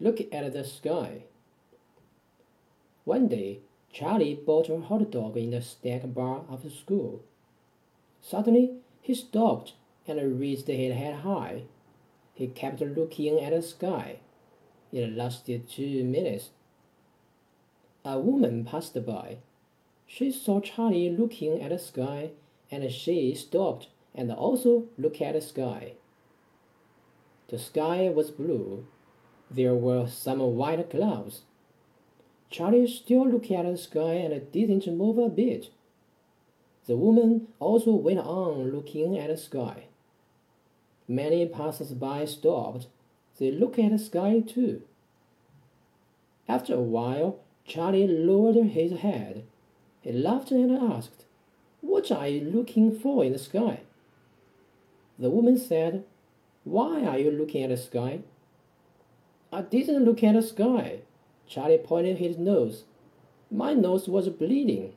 Look at the sky. One day, Charley bought a hot dog in the snack bar after school. Suddenly, he stopped and raised his head high. He kept looking at the sky. It lasted two minutes. A woman passed by. She saw Charley looking at the sky and she stopped and also looked at the sky. The sky was blue. There were some white clouds. Charley still looked at the sky and didn't move a bit. The woman also went on looking at the sky. Many passers-by stopped. They looked at the sky too. After a while, Charley lowered his head. He laughed and asked, What are you looking for in the sky? The woman said, Why are you looking at the sky? I didn't look at the sky. Charley pointed his nose. My nose was bleeding.